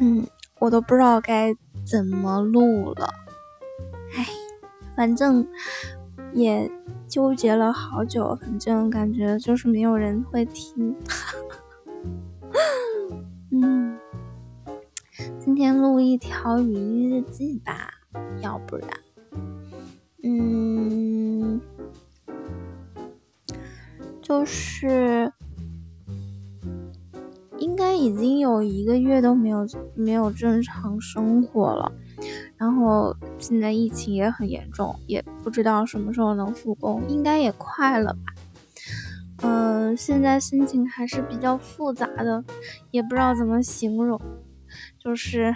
嗯，我都不知道该怎么录了。哎，反正也纠结了好久，反正感觉就是没有人会听。嗯，今天录一条语音日记吧，要不然，应该已经有一个月都没有没有正常生活了，然后现在疫情也很严重，也不知道什么时候能复工，应该也快了吧。嗯，现在心情还是比较复杂的，也不知道怎么形容，就是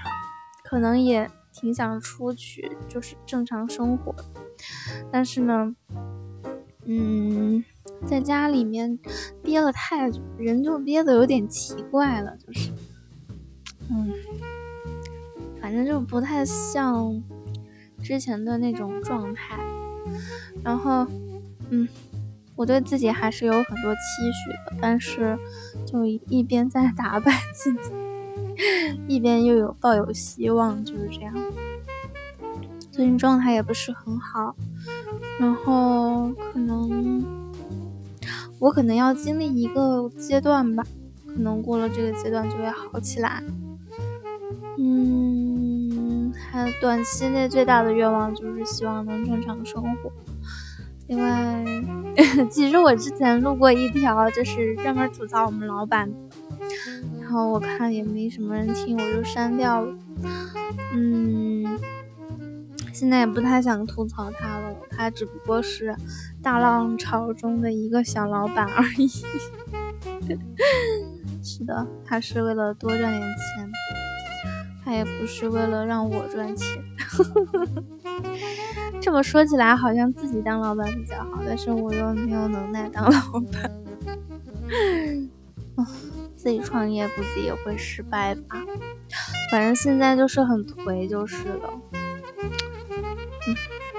可能也挺想出去，就是正常生活，但是呢，嗯。在家里面憋了太久，人就憋得有点奇怪了，就是，嗯，反正就不太像之前的那种状态。然后，嗯，我对自己还是有很多期许的，但是就一边在打败自己，一边又有抱有希望，就是这样。最近状态也不是很好，然后可能。我可能要经历一个阶段吧，可能过了这个阶段就会好起来。嗯，还有短期内最大的愿望就是希望能正常生活。另外，其实我之前录过一条，就是专门吐槽我们老板，然后我看也没什么人听，我就删掉了。嗯。现在也不太想吐槽他了，他只不过是大浪潮中的一个小老板而已。是的，他是为了多赚点钱，他也不是为了让我赚钱。这么说起来，好像自己当老板比较好，但是我又没有能耐当老板。自己创业估计也会失败吧，反正现在就是很颓，就是了。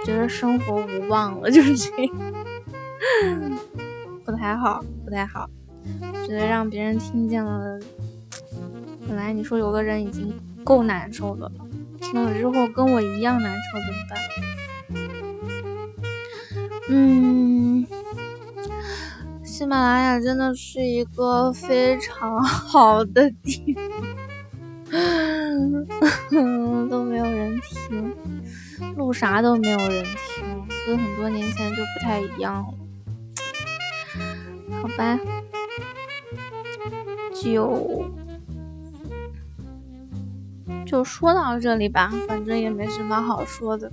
觉得生活无望了，就是这样，不太好，不太好。觉得让别人听见了，本来你说有个人已经够难受的了，听了之后跟我一样难受怎么办？嗯，喜马拉雅真的是一个非常好的地方，都没有人听。录啥都没有人听，跟很多年前就不太一样了。好吧，就就说到这里吧，反正也没什么好说的。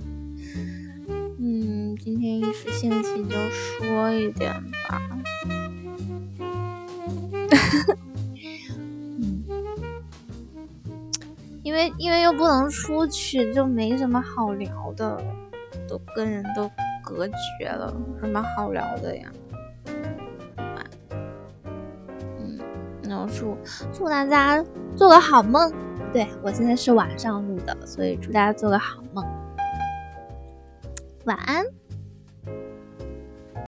嗯，今天一时兴起就说一点吧。为因为又不能出去，就没什么好聊的，都跟人都隔绝了，什么好聊的呀？嗯，那我祝祝大家做个好梦。对我现在是晚上录的，所以祝大家做个好梦，晚安。